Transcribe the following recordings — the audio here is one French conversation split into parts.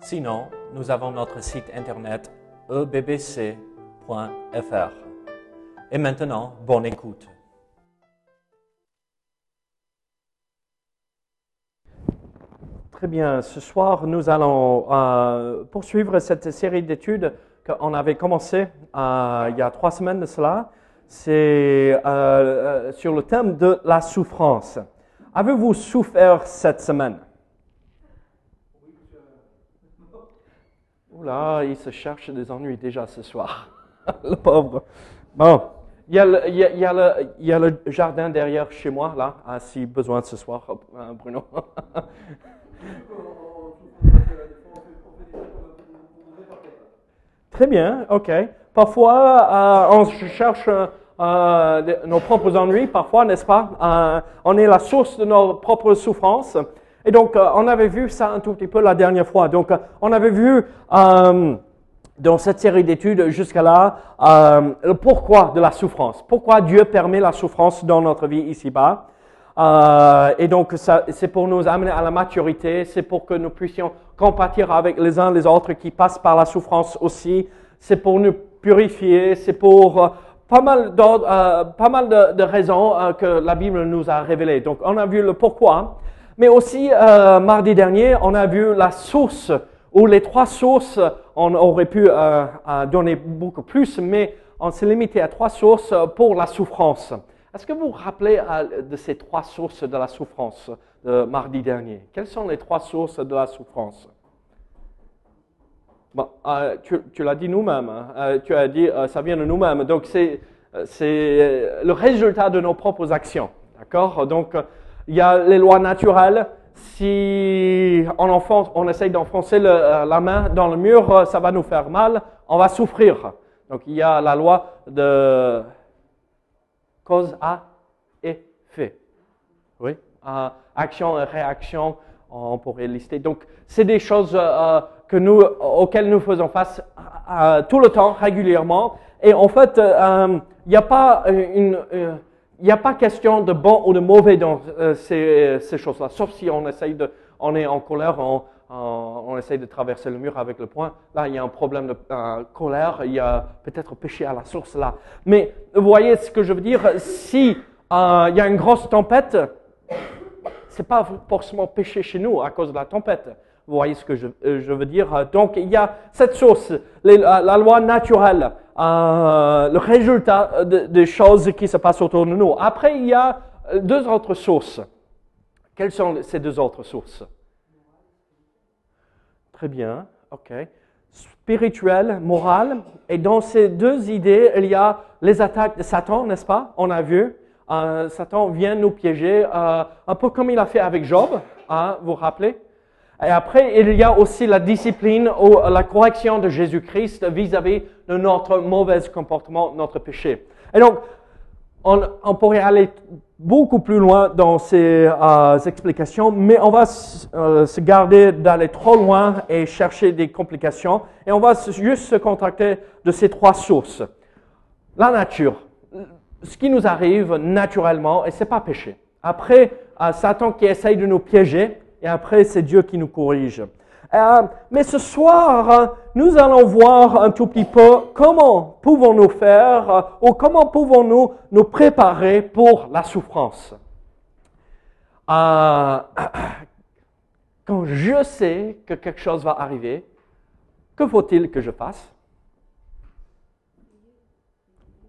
Sinon, nous avons notre site internet ebbc.fr. Et maintenant, bonne écoute. Très bien, ce soir, nous allons euh, poursuivre cette série d'études qu'on avait commencé euh, il y a trois semaines de cela. C'est euh, sur le thème de la souffrance. Avez-vous souffert cette semaine? Oula, il se cherche des ennuis déjà ce soir. le pauvre. Bon, il y, a le, jardin derrière chez moi, là, ah, si besoin ce soir, Bruno. Très bien, ok. Parfois, euh, on cherche euh, nos propres ennuis, parfois, n'est-ce pas? Euh, on est la source de nos propres souffrances. Et donc, euh, on avait vu ça un tout petit peu la dernière fois. Donc, euh, on avait vu dans cette série d'études jusqu'à là le pourquoi de la souffrance. Pourquoi Dieu permet la souffrance dans notre vie ici-bas. Euh, et donc, c'est pour nous amener à la maturité, c'est pour que nous puissions compatir avec les uns les autres qui passent par la souffrance aussi. C'est pour nous purifier, c'est pour euh, pas mal, euh, pas mal de, de raisons euh, que la Bible nous a révélées. Donc, on a vu le pourquoi, mais aussi euh, mardi dernier, on a vu la source ou les trois sources. On aurait pu donner beaucoup plus, mais on s'est limité à trois sources pour la souffrance. Est-ce que vous vous rappelez de ces trois sources de la souffrance mardi dernier? Quelles sont les trois sources de la souffrance? Bon, euh, tu, l'as dit nous-mêmes, hein? euh, tu as dit euh, ça vient de nous-mêmes. Donc c'est, c'est le résultat de nos propres actions. D'accord? Donc il y a les lois naturelles. Si on, enfonce, on essaye d'enfoncer le, la main dans le mur, ça va nous faire mal, on va souffrir. Donc il y a la loi de cause à effet. Oui, euh, action et réaction, on pourrait lister. Donc, c'est des choses euh, auxquelles nous faisons face euh, tout le temps, régulièrement. Et en fait, il n'y a pas une, il n'y a pas question de bon ou de mauvais dans ces, ces choses-là, sauf si on essaye de, on est en colère, on, on essaye de traverser le mur avec le poing. Là, il y a un problème de euh, colère, il y a peut-être péché à la source là. Mais vous voyez ce que je veux dire? Si euh, il y a une grosse tempête, c'est pas forcément péché chez nous à cause de la tempête. Vous voyez ce que je, euh, veux dire? Donc, il y a cette source, la, loi naturelle, euh, le résultat des choses qui se passent autour de nous. Après, il y a deux autres sources. Quelles sont ces deux autres sources? Très bien, ok. Spirituel, moral. Et dans ces deux idées, il y a les attaques de Satan, n'est-ce pas? On a vu. Euh, Satan vient nous piéger, euh, un peu comme il a fait avec Job, hein, vous vous rappelez? Et après, il y a aussi la discipline ou la correction de Jésus-Christ vis-à-vis de notre mauvais comportement, notre péché. Et donc, on, pourrait aller beaucoup plus loin dans ces euh, explications, mais on va euh, se garder d'aller trop loin et chercher des complications, et on va juste se contacter de ces trois sources. La nature, ce qui nous arrive naturellement, et c'est pas péché. Après, euh, Satan qui essaye de nous piéger, et après, c'est Dieu qui nous corrige. Euh, mais ce soir, nous allons voir un tout petit peu comment pouvons-nous faire euh, ou comment pouvons-nous nous préparer pour la souffrance. Euh, quand je sais que quelque chose va arriver, que faut-il que je fasse?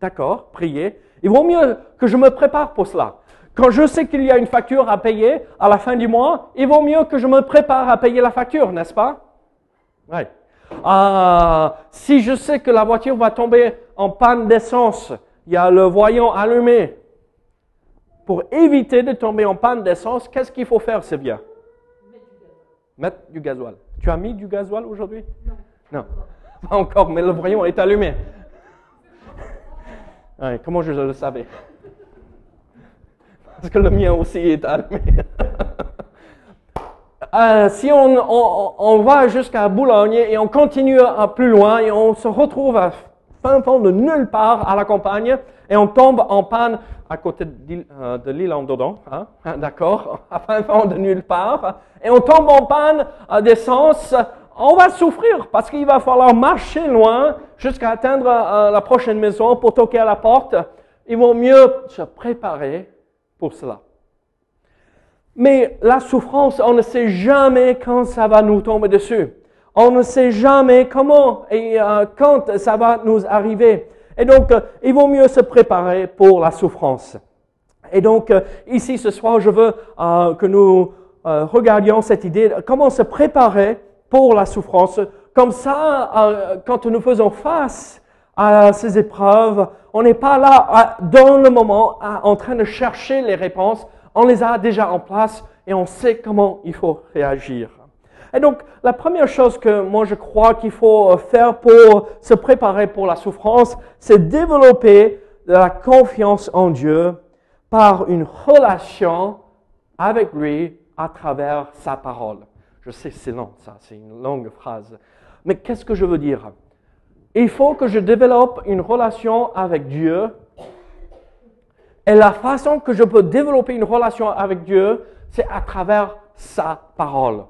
D'accord, prier. Il vaut mieux que je me prépare pour cela. Quand je sais qu'il y a une facture à payer à la fin du mois, il vaut mieux que je me prépare à payer la facture, n'est-ce pas? Oui. Euh, si je sais que la voiture va tomber en panne d'essence, il y a le voyant allumé. Pour éviter de tomber en panne d'essence, qu'est-ce qu'il faut faire, c'est bien Mettre du gasoil. Tu as mis du gasoil aujourd'hui? Non. Non. Pas encore, mais le rayon est allumé. comment je le savais? Parce que le mien aussi est allumé. Euh, si on, va jusqu'à Boulogne et on continue à plus loin et on se retrouve à fin fond de nulle part à la campagne et on tombe en panne à côté de euh, l'île en dedans, hein, hein, d'accord, à fin fond de nulle part, et on tombe en panne d'essence, on va souffrir parce qu'il va falloir marcher loin jusqu'à atteindre euh, la prochaine maison pour toquer à la porte. Il vaut mieux se préparer pour cela. Mais la souffrance, on ne sait jamais quand ça va nous tomber dessus. On ne sait jamais comment et euh, quand ça va nous arriver. Et donc, euh, il vaut mieux se préparer pour la souffrance. Et donc, euh, ici, ce soir, je veux que nous regardions cette idée, de comment se préparer pour la souffrance. Comme ça, quand nous faisons face à ces épreuves, on n'est pas là dans le moment en train de chercher les réponses, on les a déjà en place et on sait comment il faut réagir. Et donc, la première chose que moi je crois qu'il faut faire pour se préparer pour la souffrance, c'est développer la confiance en Dieu par une relation avec lui à travers sa parole. Je sais, c'est long, ça, c'est une longue phrase. Mais qu'est-ce que je veux dire? Il faut que je développe une relation avec Dieu et la façon que je peux développer une relation avec Dieu, c'est à travers sa parole.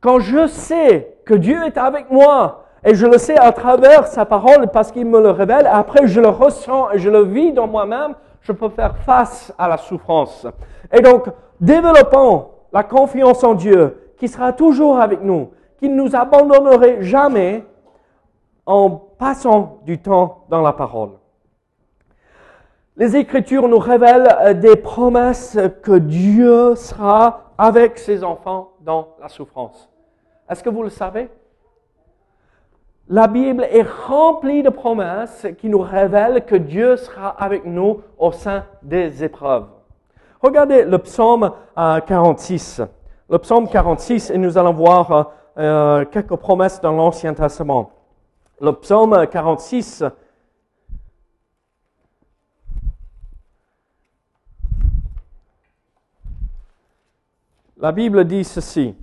Quand je sais que Dieu est avec moi, et je le sais à travers sa parole parce qu'il me le révèle, après je le ressens et je le vis dans moi-même, je peux faire face à la souffrance. Et donc, développons la confiance en Dieu, qui sera toujours avec nous, qui ne nous abandonnerait jamais en passant du temps dans la parole. Les Écritures nous révèlent euh, des promesses que Dieu sera avec ses enfants dans la souffrance. Est-ce que vous le savez? La Bible est remplie de promesses qui nous révèlent que Dieu sera avec nous au sein des épreuves. Regardez le psaume 46. Euh, le psaume 46, et nous allons voir euh, quelques promesses dans l'Ancien Testament. Le psaume 46, La Bible dit ceci.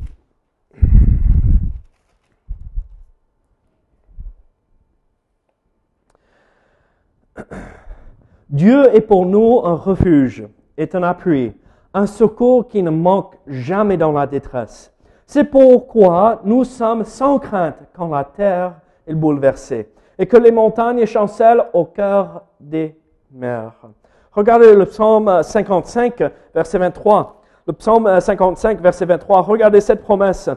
Dieu est pour nous un refuge, est un appui, un secours qui ne manque jamais dans la détresse. C'est pourquoi nous sommes sans crainte quand la terre est bouleversée et que les montagnes chancellent au cœur des mers. Regardez le psaume 55, verset 23 le psaume 55, verset 23. Regardez cette promesse.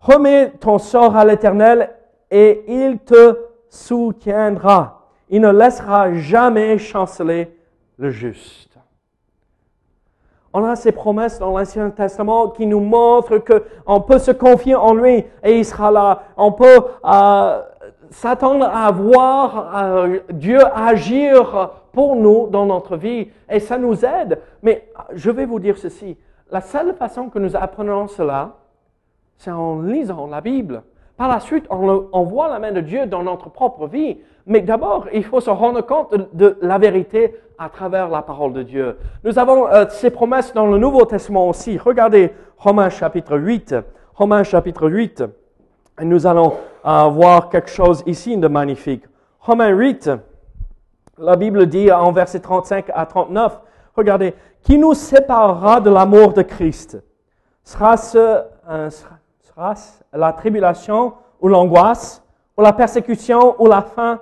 Remets ton sort à l'Éternel et il te soutiendra. Il ne laissera jamais chanceler le juste. On a ces promesses dans l'Ancien Testament qui nous montrent qu'on peut se confier en lui et il sera là. On peut euh, s'attendre à voir euh, Dieu agir pour nous dans notre vie et ça nous aide. Mais je vais vous dire ceci, la seule façon que nous apprenons cela, c'est en lisant la Bible. Par la suite, on, voit la main de Dieu dans notre propre vie. Mais d'abord, il faut se rendre compte de, la vérité à travers la parole de Dieu. Nous avons euh, ces promesses dans le Nouveau Testament aussi. Regardez Romains chapitre 8. Romains chapitre 8. Et nous allons euh, voir quelque chose ici de magnifique. Romains 8, la Bible dit en versets 35 à 39, regardez, qui nous séparera de l'amour de Christ? Sera-ce euh, la tribulation ou l'angoisse, ou la persécution, ou la faim,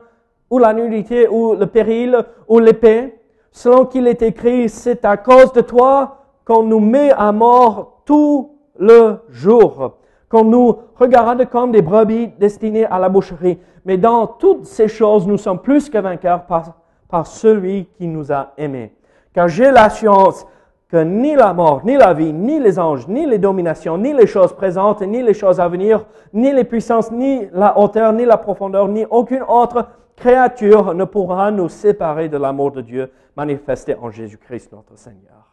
ou la nudité, ou le péril, ou l'épée? Selon qu'il est écrit, c'est à cause de toi qu'on nous met à mort tout le jour, qu'on nous regarde comme des brebis destinées à la boucherie. Mais dans toutes ces choses, nous sommes plus que vainqueurs par, par celui qui nous a aimés. Car j'ai l'assurance que ni la mort, ni la vie, ni les anges, ni les dominations, ni les choses présentes, ni les choses à venir, ni les puissances, ni la hauteur, ni la profondeur, ni aucune autre créature ne pourra nous séparer de l'amour de Dieu manifesté en Jésus-Christ notre Seigneur.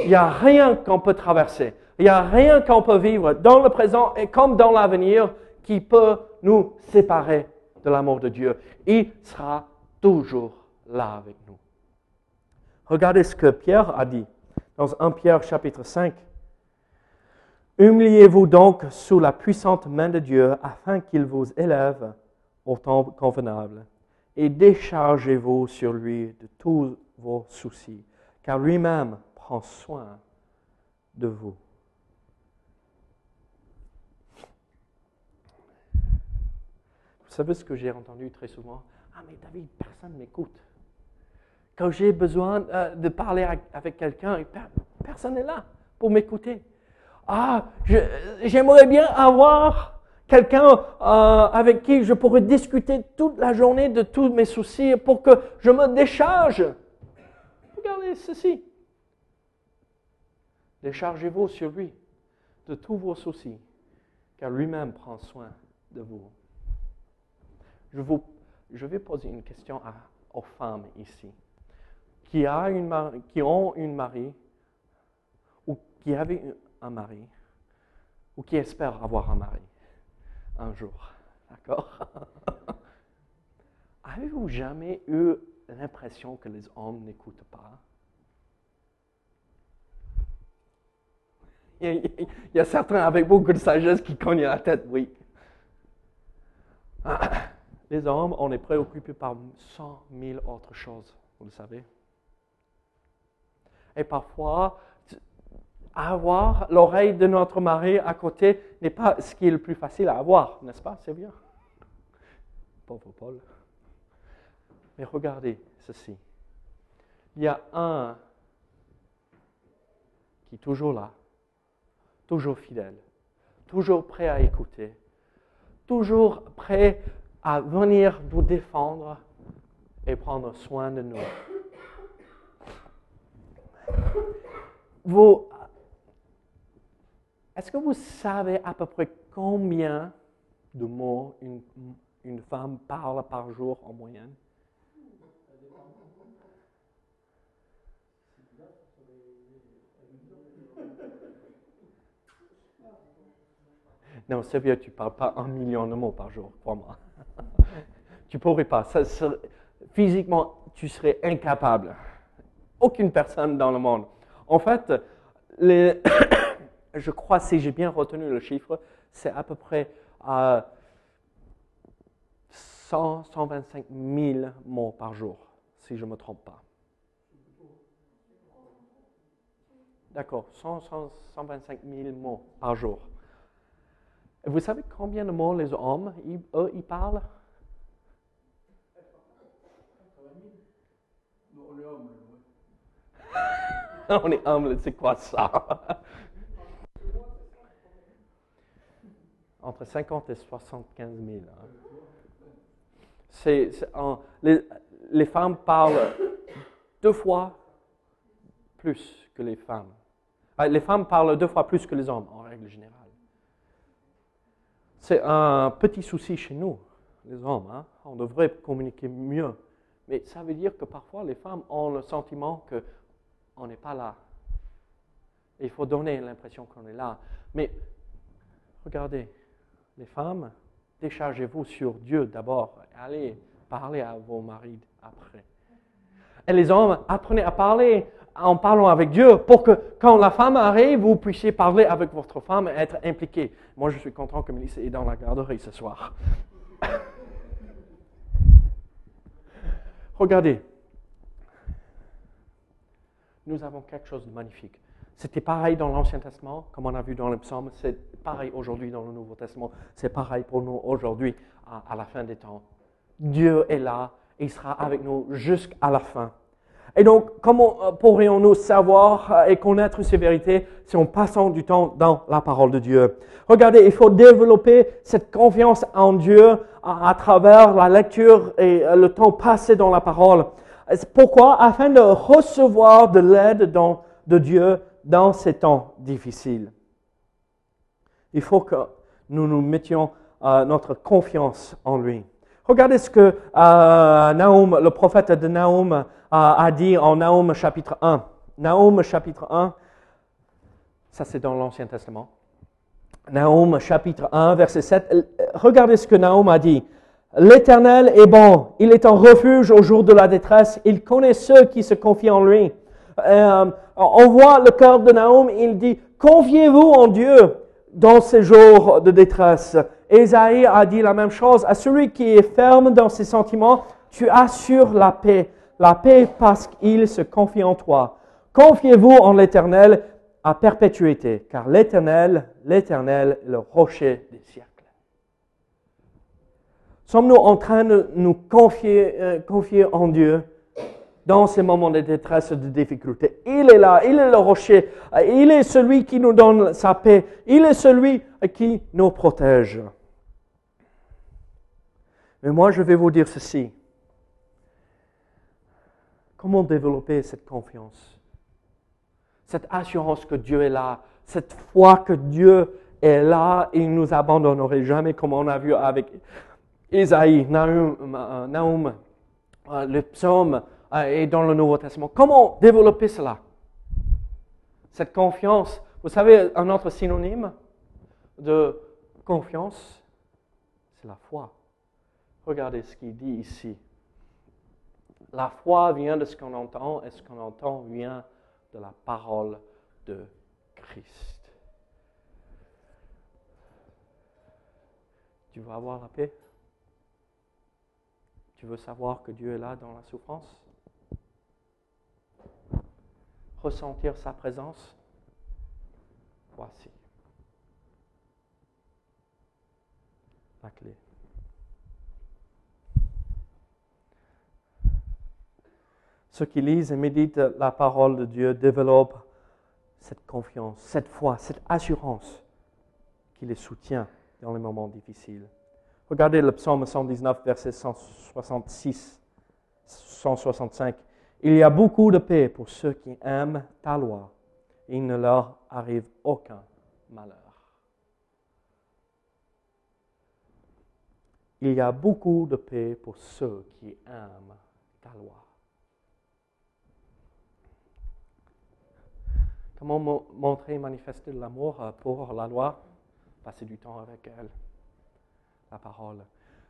Il n'y a rien qu'on peut traverser. Il n'y a rien qu'on peut vivre dans le présent et comme dans l'avenir qui peut nous séparer de l'amour de Dieu. Il sera toujours là avec nous. Regardez ce que Pierre a dit dans 1 Pierre chapitre 5. Humiliez-vous donc sous la puissante main de Dieu afin qu'il vous élève au temps convenable et déchargez-vous sur lui de tous vos soucis, car lui-même prend soin de vous. Vous savez ce que j'ai entendu très souvent? Ah, mais David, personne ne m'écoute. Quand j'ai besoin euh, de parler avec quelqu'un, personne n'est là pour m'écouter. Ah, j'aimerais bien avoir quelqu'un euh, avec qui je pourrais discuter toute la journée de tous mes soucis pour que je me décharge. Regardez ceci. Déchargez-vous sur lui de tous vos soucis, car lui-même prend soin de vous. Je, vais poser une question aux femmes ici qui, a une, qui ont une mari ou qui avaient un mari ou qui espèrent avoir un mari un jour. D'accord? Avez-vous jamais eu l'impression que les hommes n'écoutent pas? Il y, a, certains avec beaucoup de sagesse qui cognent la tête, oui. Les hommes, on est préoccupés par cent mille autres choses, vous le savez. Et parfois, avoir l'oreille de notre mari à côté n'est pas ce qui est le plus facile à avoir, n'est-ce pas C'est bien. Pauvre Paul. Mais regardez ceci. Il y a un qui est toujours là, toujours fidèle, toujours prêt à écouter, toujours prêt à venir nous défendre et prendre soin de nous. Vous est-ce que vous savez à peu près combien de mots une, femme parle par jour en moyenne? Non, bien, tu ne parles pas un million de mots par jour, crois-moi. tu ne pourrais pas. physiquement, tu serais incapable. Aucune personne dans le monde. En fait, je crois, si j'ai bien retenu le chiffre, c'est à peu près 100, 125 000 mots par jour, si je ne me trompe pas. D'accord, 100, 125 000 mots par jour. Vous savez combien de mots les hommes, eux, ils parlent? On est humble, c'est quoi ça? Entre 50 et 75 000. Hein. les, femmes parlent deux fois plus que les femmes. Ah, les femmes parlent deux fois plus que les hommes, en règle générale. C'est un petit souci chez nous, les hommes. Hein. On devrait communiquer mieux. Mais ça veut dire que parfois les femmes ont le sentiment qu'on n'est pas là. il faut donner l'impression qu'on est là. Mais regardez, les femmes, déchargez-vous sur Dieu d'abord. Allez parler à vos maris après. Et les hommes, apprenez à parler en parlant avec Dieu pour que quand la femme arrive, vous puissiez parler avec votre femme et être impliqué. Moi, je suis content que Mélissa est dans la garderie ce soir. Regardez, nous avons quelque chose de magnifique. C'était pareil dans l'Ancien Testament, comme on a vu dans le psaume, c'est pareil aujourd'hui dans le Nouveau Testament, c'est pareil pour nous aujourd'hui à, la fin des temps. Dieu est là et il sera avec nous jusqu'à la fin. Et donc, comment euh, pourrions-nous savoir euh, et connaître ces vérités si on passant du temps dans la parole de Dieu? Regardez, il faut développer cette confiance en Dieu à, travers la lecture et euh, le temps passé dans la parole. Pourquoi? Afin de recevoir de l'aide de Dieu dans ces temps difficiles. Il faut que nous nous mettions notre confiance en lui. Regardez ce que euh, le prophète de Naoum, a dit en Naoum chapitre 1. Naoum chapitre 1, Ça, c'est dans l'Ancien Testament. Naoum, chapitre 1, verset 7. Regardez ce que Naoum a dit. L'Éternel est bon, il est en refuge au jour de la détresse, il connaît ceux qui se confient en lui. Euh, on voit le cœur de Naoum, il dit, confiez-vous en Dieu dans ces jours de détresse. Esaïe a dit la même chose, à celui qui est ferme dans ses sentiments, tu assures la paix. La paix parce qu'il se confie en toi. Confiez-vous en l'Éternel à perpétuité, car l'Éternel, l'Éternel le rocher des siècles. Sommes-nous en train de nous confier, euh, confier en Dieu dans ces moments de détresse de difficulté? Il est là, il est le rocher, il est celui qui nous donne sa paix, il est celui qui nous protège. Mais moi, je vais vous dire ceci. Comment développer cette confiance? Cette assurance que Dieu est là, cette foi que Dieu est là et il ne nous abandonnerait jamais comme on a vu avec Isaïe, Naoum, euh, le psaume euh, et dans le Nouveau Testament. Comment développer cela? Cette confiance. Vous savez, un autre synonyme de confiance, c'est la foi. Regardez ce qu'il dit ici. La foi vient de ce qu'on entend et ce qu'on entend vient de la parole de Christ. Tu vas avoir la paix? Tu veux savoir que Dieu est là dans la souffrance? Ressentir sa présence? Voici la clé. Ceux qui lisent et méditent la parole de Dieu développent cette confiance, cette foi, cette assurance qui les soutient dans les moments difficiles. Regardez le psaume 119, verset 166, 165. Il y a beaucoup de paix pour ceux qui aiment ta loi. Il ne leur arrive aucun malheur. Il y a beaucoup de paix pour ceux qui aiment ta loi. Comment montrer et manifester l'amour pour la loi Passer du temps avec elle. La parole.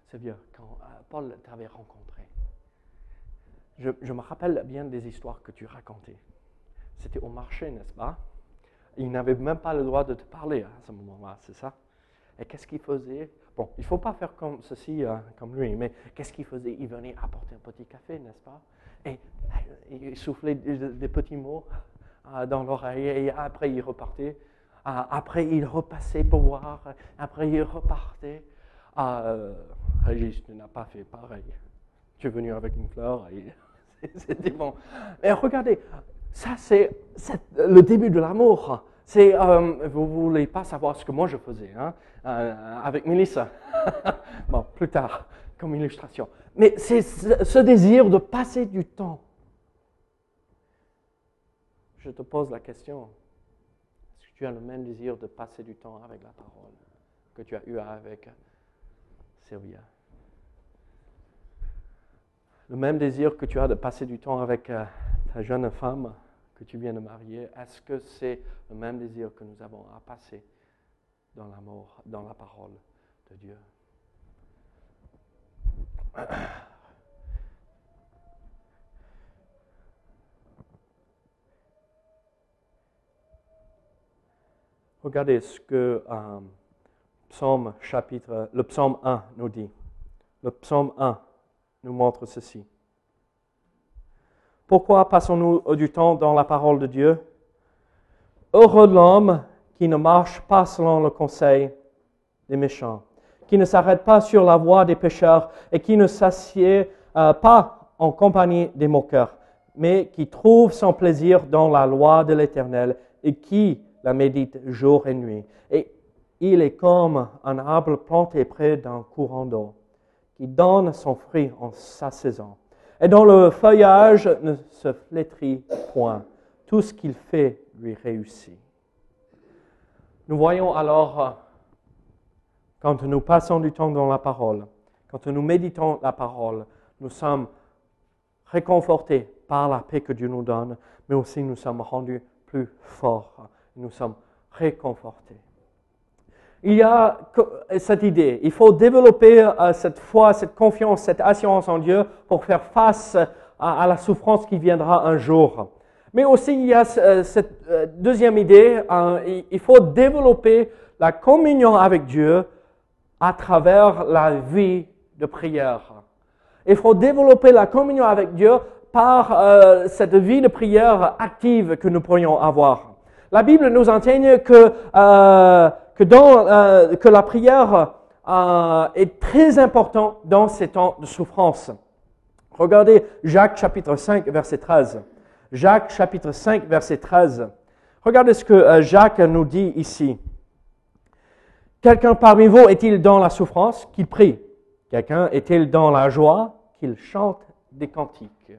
C'est vieux, quand euh, Paul t'avait rencontré, je, me rappelle bien des histoires que tu racontais. C'était au marché, n'est-ce pas? Il n'avait même pas le droit de te parler à ce moment-là, c'est ça? Et qu'est-ce qu'il faisait? Bon, il ne faut pas faire comme ceci, euh, comme lui, mais qu'est-ce qu'il faisait? Il venait apporter un petit café, n'est-ce pas? Et euh, il soufflait des, petits mots dans l'oreille, et après il repartait. après il repassait pour voir, après il repartait. Euh, Régis, tu n'as pas fait pareil. Tu es venu avec une fleur et c'était bon. Mais regardez, ça c'est le début de l'amour. Euh, vous ne voulez pas savoir ce que moi je faisais hein, euh, avec Melissa. bon, plus tard, comme illustration. Mais c'est ce désir de passer du temps. Je te pose la question, est-ce que tu as le même désir de passer du temps avec la parole que tu as eu avec le même désir que tu as de passer du temps avec euh, ta jeune femme que tu viens de marier, est-ce que c'est le même désir que nous avons à passer dans l'amour, dans la parole de Dieu? Regardez ce que euh, le psaume 1 nous dit. Le psaume 1 nous montre ceci. Pourquoi passons-nous du temps dans la parole de Dieu? Heureux l'homme qui ne marche pas selon le conseil des méchants, qui ne s'arrête pas sur la voie des pécheurs et qui ne s'assied euh, pas en compagnie des moqueurs, mais qui trouve son plaisir dans la loi de l'Éternel et qui la médite jour et nuit. Et il est comme un arbre planté près d'un courant d'eau, qui donne son fruit en sa saison, et dont le feuillage ne se flétrit point. Tout ce qu'il fait lui réussit. Nous voyons alors, quand nous passons du temps dans la parole, quand nous méditons la parole, nous sommes réconfortés par la paix que Dieu nous donne, mais aussi nous sommes rendus plus forts. Nous sommes réconforté. Il y a cette idée, il faut développer euh, cette foi, cette confiance, cette assurance en Dieu pour faire face à, la souffrance qui viendra un jour. Mais aussi, il y a euh, cette euh, deuxième idée, il faut développer la communion avec Dieu à travers la vie de prière. Il faut développer la communion avec Dieu par cette vie de prière active que nous pourrions avoir. La Bible nous enseigne que dans, euh, que la prière euh, est très importante dans ces temps de souffrance. Regardez Jacques chapitre 5, verset 13. Jacques chapitre 5, verset 13. Regardez ce que euh, Jacques nous dit ici. Quelqu'un parmi vous est-il dans la souffrance Qu'il prie? Quelqu'un est-il dans la joie Qu'il chante des cantiques?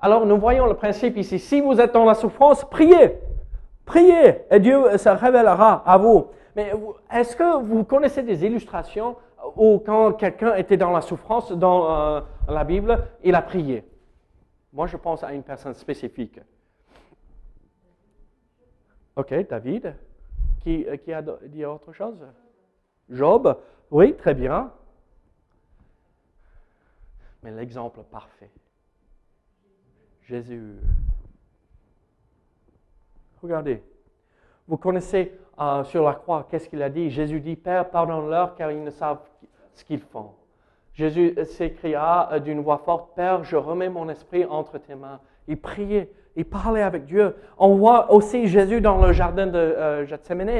Alors nous voyons le principe ici. Si vous êtes dans la souffrance, priez. Priez et Dieu se révélera à vous. Mais est-ce que vous connaissez des illustrations où quand quelqu'un était dans la souffrance dans euh, la Bible, il a prié? Moi, je pense à une personne spécifique. Ok, David. Qui, euh, qui a dit autre chose? Job? Oui, très bien. Mais l'exemple parfait. Jésus. Regardez. Vous connaissez euh, sur la croix, qu'est-ce qu'il a dit? Jésus dit, Père, pardonne-leur car ils ne savent ce qu'ils font. Jésus s'écria euh, d'une voix forte, Père, je remets mon esprit entre tes mains. Il priait, il parlait avec Dieu. On voit aussi Jésus dans le jardin de euh,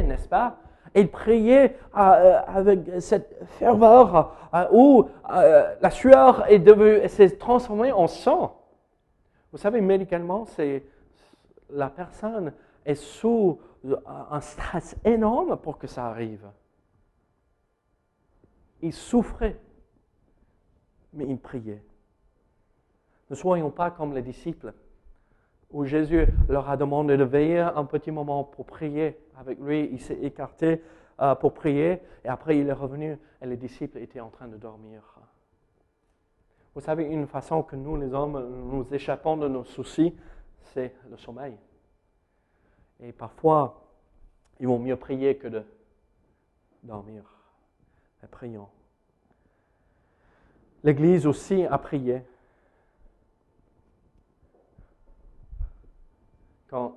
n'est-ce pas? Il priait avec cette ferveur où la sueur est s'est transformée en sang. Vous savez, médicalement, c'est la personne est sous un stress énorme pour que ça arrive. Il souffrait, mais il priait. Ne soyons pas comme les disciples, où Jésus leur a demandé de veiller un petit moment pour prier avec lui. Il s'est écarté euh, pour prier, et après il est revenu, et les disciples étaient en train de dormir. Vous savez, une façon que nous, les hommes, nous échappons de nos soucis, c'est le sommeil. Et parfois, ils vont mieux prier que de dormir. Mais prions. L'Église aussi a prié. Quand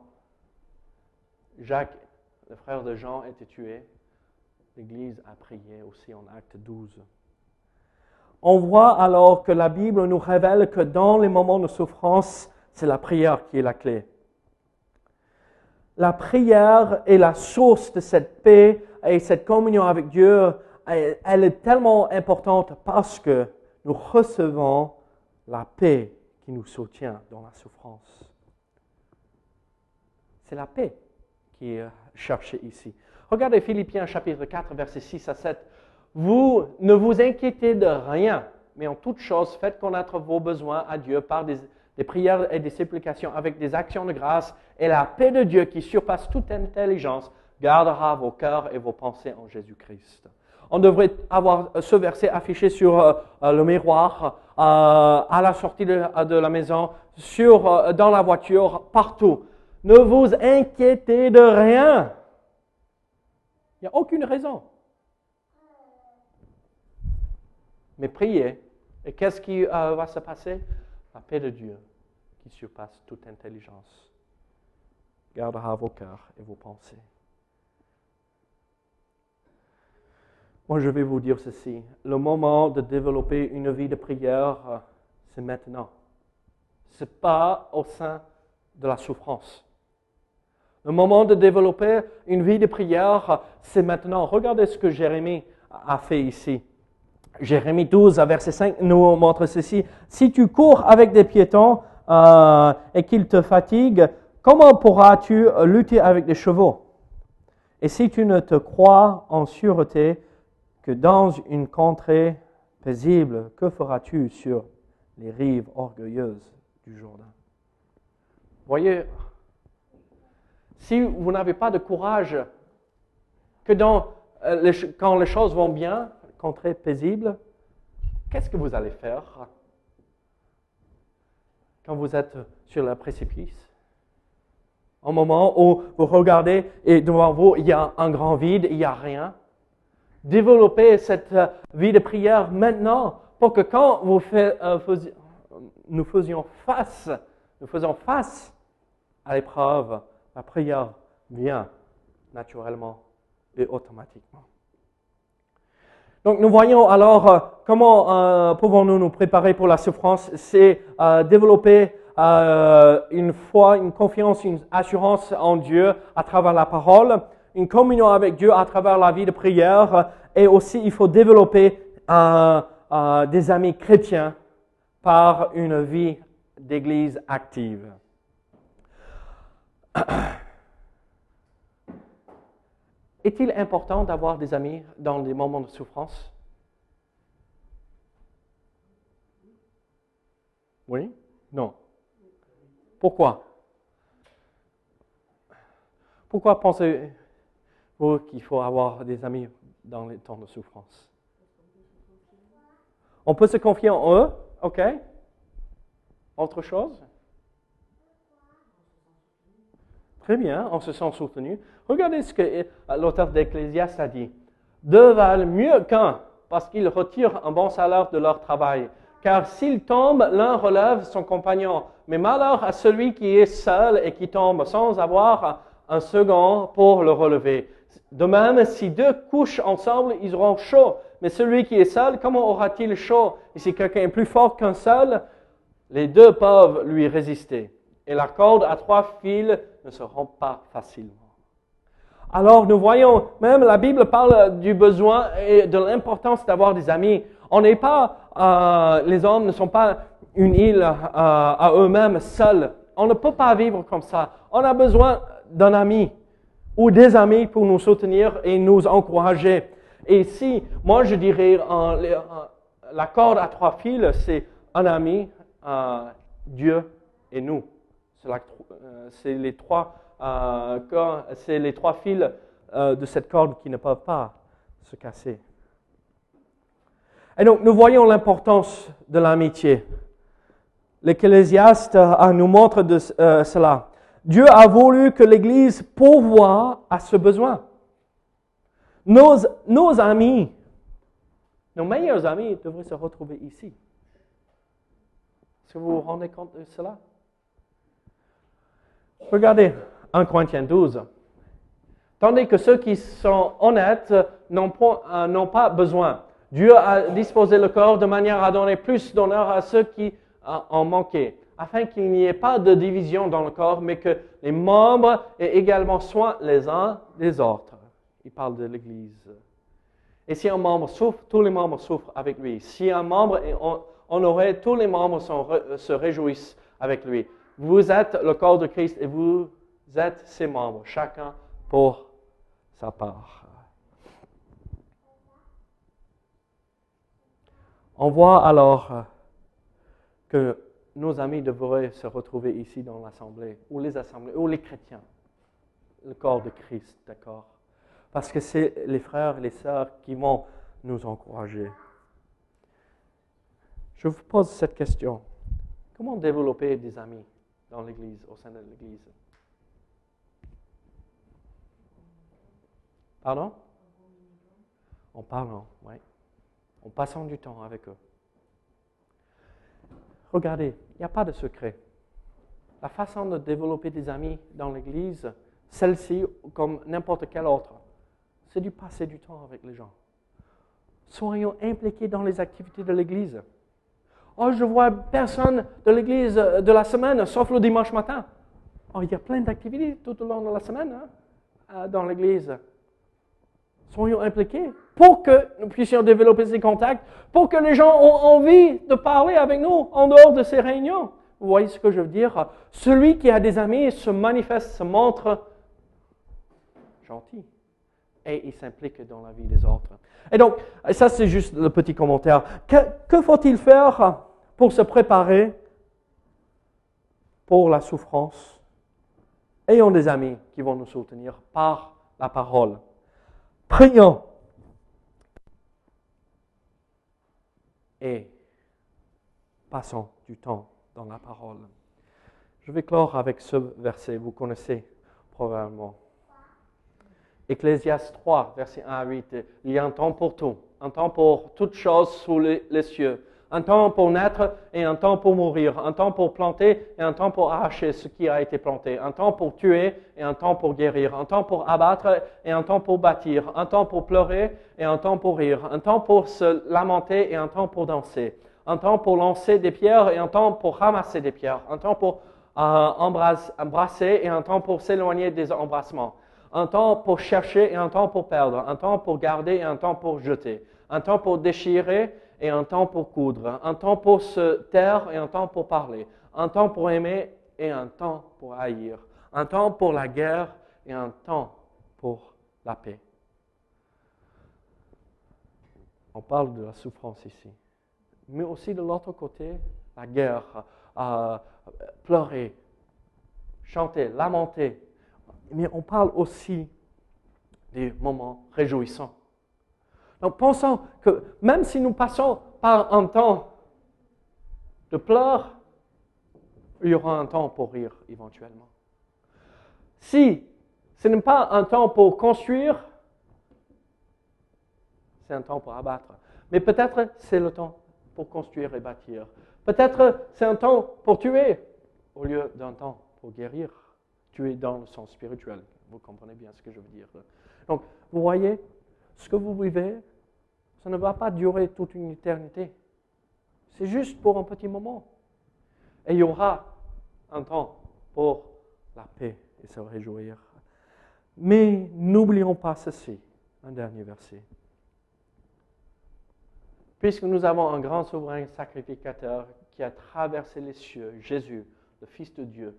Jacques, le frère de Jean, était tué, l'Église a prié aussi en acte 12. On voit alors que la Bible nous révèle que dans les moments de souffrance, c'est la prière qui est la clé la prière est la source de cette paix et cette communion avec Dieu. Elle est tellement importante parce que nous recevons la paix qui nous soutient dans la souffrance. C'est la paix qui est cherchée ici. Regardez Philippiens chapitre 4, versets 6 à 7. Vous ne vous inquiétez de rien, mais en toute chose, faites connaître vos besoins à Dieu par des des prières et des supplications avec des actions de grâce, et la paix de Dieu qui surpasse toute intelligence gardera vos cœurs et vos pensées en Jésus-Christ. On devrait avoir ce verset affiché sur euh, le miroir, euh, à la sortie de, la maison, sur, euh, dans la voiture, partout. Ne vous inquiétez de rien. Il n'y a aucune raison. Mais priez. Et qu'est-ce qui va se passer? La paix de Dieu, qui surpasse toute intelligence, gardera vos cœurs et vos pensées. Moi, je vais vous dire ceci. Le moment de développer une vie de prière, c'est maintenant. Ce n'est pas au sein de la souffrance. Le moment de développer une vie de prière, c'est maintenant. Regardez ce que Jérémie a fait ici. Jérémie 12, verset 5 nous montre ceci. Si tu cours avec des piétons euh, et qu'ils te fatiguent, comment pourras-tu lutter avec des chevaux? Et si tu ne te crois en sûreté que dans une contrée paisible, que feras-tu sur les rives orgueilleuses du Jourdain? Voyez, si vous n'avez pas de courage, que dans, euh, quand les choses vont bien, contrée paisible, qu'est-ce que vous allez faire quand vous êtes sur le précipice? Un moment où vous regardez et devant vous, il y a un grand vide, il n'y a rien. Développez cette euh, vie de prière maintenant pour que quand euh, nous faisions face, nous faisons face à l'épreuve, la prière vient naturellement et automatiquement. Donc nous voyons alors euh, comment euh, pouvons-nous nous préparer pour la souffrance? C'est euh, développer une foi, une confiance, une assurance en Dieu à travers la parole, une communion avec Dieu à travers la vie de prière, et aussi il faut développer des amis chrétiens par une vie d'église active. Est-il important d'avoir des amis dans des moments de souffrance? Oui? Non. Pourquoi? Pourquoi pensez-vous qu'il faut avoir des amis dans les temps de souffrance? On peut se confier en eux, ok. Autre chose? Très bien, on se sent soutenu. Regardez ce que euh, l'auteur d'Ecclésiaste a dit. Deux valent mieux qu'un parce qu'ils retirent un bon salaire de leur travail. Car s'il tombe, l'un relève son compagnon. Mais malheur à celui qui est seul et qui tombe sans avoir un second pour le relever. De même, si deux couchent ensemble, ils auront chaud. Mais celui qui est seul, comment aura-t-il chaud? Et si quelqu'un est plus fort qu'un seul, les deux peuvent lui résister. Et la corde à trois fils ne se rompt pas facilement. Alors nous voyons, même la Bible parle du besoin et de l'importance d'avoir des amis. On n'est pas, euh, les hommes ne sont pas une île euh, à eux-mêmes seuls. On ne peut pas vivre comme ça. On a besoin d'un ami ou des amis pour nous soutenir et nous encourager. Et si, moi je dirais, la corde à trois fils, c'est un ami, euh, Dieu et nous. Euh, c'est les trois, euh, c'est les trois fils euh, de cette corde qui ne peuvent pas se casser. Et donc, nous voyons l'importance de l'amitié. L'Ecclésiaste nous montre cela. Dieu a voulu que l'Église pourvoie à ce besoin. Nos, nos amis, nos meilleurs amis devraient se retrouver ici. Est-ce que vous vous rendez compte de cela? Regardez 1 Corinthiens 12. Tandis que ceux qui sont honnêtes n'ont pas, besoin. Dieu a disposé le corps de manière à donner plus d'honneur à ceux qui en manquaient, afin qu'il n'y ait pas de division dans le corps, mais que les membres aient également soin les uns des autres. Il parle de l'Église. Et si un membre souffre, tous les membres souffrent avec lui. Si un membre est honoré, tous les membres se réjouissent avec lui. Vous êtes le corps de Christ et vous êtes ses membres, chacun pour sa part. On voit alors que nos amis devraient se retrouver ici dans l'assemblée, ou les assemblées, ou les chrétiens, le corps de Christ, d'accord? Parce que c'est les frères et les sœurs qui vont nous encourager. Je vous pose cette question. Comment développer des amis? Dans l'Église, au sein de l'Église. Pardon? En parlant, oui. En passant du temps avec eux. Regardez, il n'y a pas de secret. La façon de développer des amis dans l'Église, celle-ci comme n'importe quelle autre, c'est du passer du temps avec les gens. Soyons impliqués dans les activités de l'Église. Oh, je vois personne de l'église euh, de la semaine, sauf le dimanche matin. Oh, il y a plein d'activités tout au long de la semaine hein, euh, dans l'église. Soyons impliqués pour que nous puissions développer ces contacts, pour que les gens aient envie de parler avec nous en dehors de ces réunions. Vous voyez ce que je veux dire? Celui qui a des amis se manifeste, se montre gentil et il s'implique dans la vie des autres. Et donc, ça c'est juste le petit commentaire. Que, faut-il faire pour se préparer pour la souffrance Ayons des amis qui vont nous soutenir par la parole. Prions. Et passons du temps dans la parole. Je vais clore avec ce verset, vous connaissez probablement. Ecclésiaste 3, verset 1 à 8, il y a un temps pour tout, un temps pour toutes choses sous les cieux, un temps pour naître et un temps pour mourir, un temps pour planter et un temps pour arracher ce qui a été planté, un temps pour tuer et un temps pour guérir, un temps pour abattre et un temps pour bâtir, un temps pour pleurer et un temps pour rire, un temps pour se lamenter et un temps pour danser, un temps pour lancer des pierres et un temps pour ramasser des pierres, un temps pour euh, embrasser et un temps pour s'éloigner des embrassements, un temps pour chercher et un temps pour perdre, un temps pour garder et un temps pour jeter, un temps pour déchirer et un temps pour coudre, un temps pour se taire et un temps pour parler, un temps pour aimer et un temps pour haïr, un temps pour la guerre et un temps pour la paix. On parle de la souffrance ici, mais aussi de l'autre côté, la guerre, euh, pleurer, chanter, lamenter. Mais on parle aussi des moments réjouissants. Donc pensons que même si nous passons par un temps de pleurs, il y aura un temps pour rire éventuellement. Si ce n'est pas un temps pour construire, c'est un temps pour abattre. Mais peut-être c'est le temps pour construire et bâtir. Peut-être c'est un temps pour tuer au lieu d'un temps pour guérir. Tuer dans le sens spirituel. Vous comprenez bien ce que je veux dire. Donc, vous voyez, ce que vous vivez, ça ne va pas durer toute une éternité. C'est juste pour un petit moment. Et il y aura un temps pour la paix et se réjouir. Mais n'oublions pas ceci, un dernier verset. Puisque nous avons un grand souverain sacrificateur qui a traversé les cieux, Jésus, le Fils de Dieu,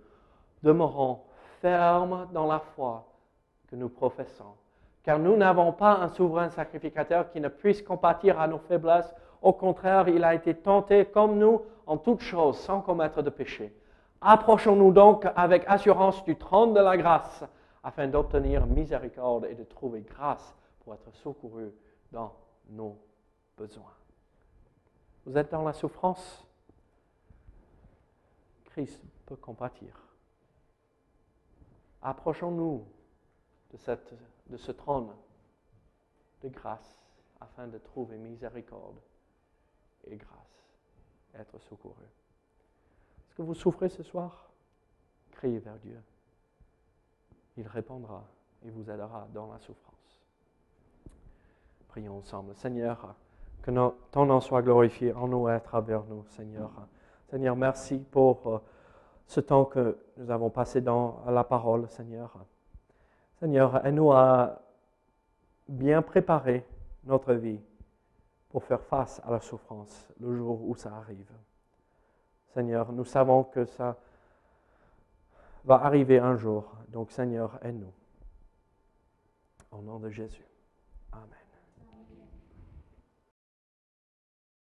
demeurons fermes dans la foi que nous professons. Car nous n'avons pas un souverain sacrificateur qui ne puisse compatir à nos faiblesses. Au contraire, il a été tenté comme nous en toutes choses sans commettre de péché. Approchons-nous donc avec assurance du trône de la grâce afin d'obtenir miséricorde et de trouver grâce pour être secouru dans nos besoins. Vous êtes dans la souffrance? Christ peut compatir. Approchons-nous de, de ce trône de grâce afin de trouver miséricorde et grâce, être secouru. Est-ce que vous souffrez ce soir? Criez vers Dieu. Il répondra et vous aidera dans la souffrance. Prions ensemble. Seigneur, que ton nom soit glorifié en nous et à travers nous, Seigneur. Seigneur, merci pour euh, ce temps que nous avons passé dans la parole, Seigneur. Seigneur, aide-nous à bien préparer notre vie pour faire face à la souffrance le jour où ça arrive. Seigneur, nous savons que ça va arriver un jour. Donc, Seigneur, aide-nous. Au nom de Jésus. Amen.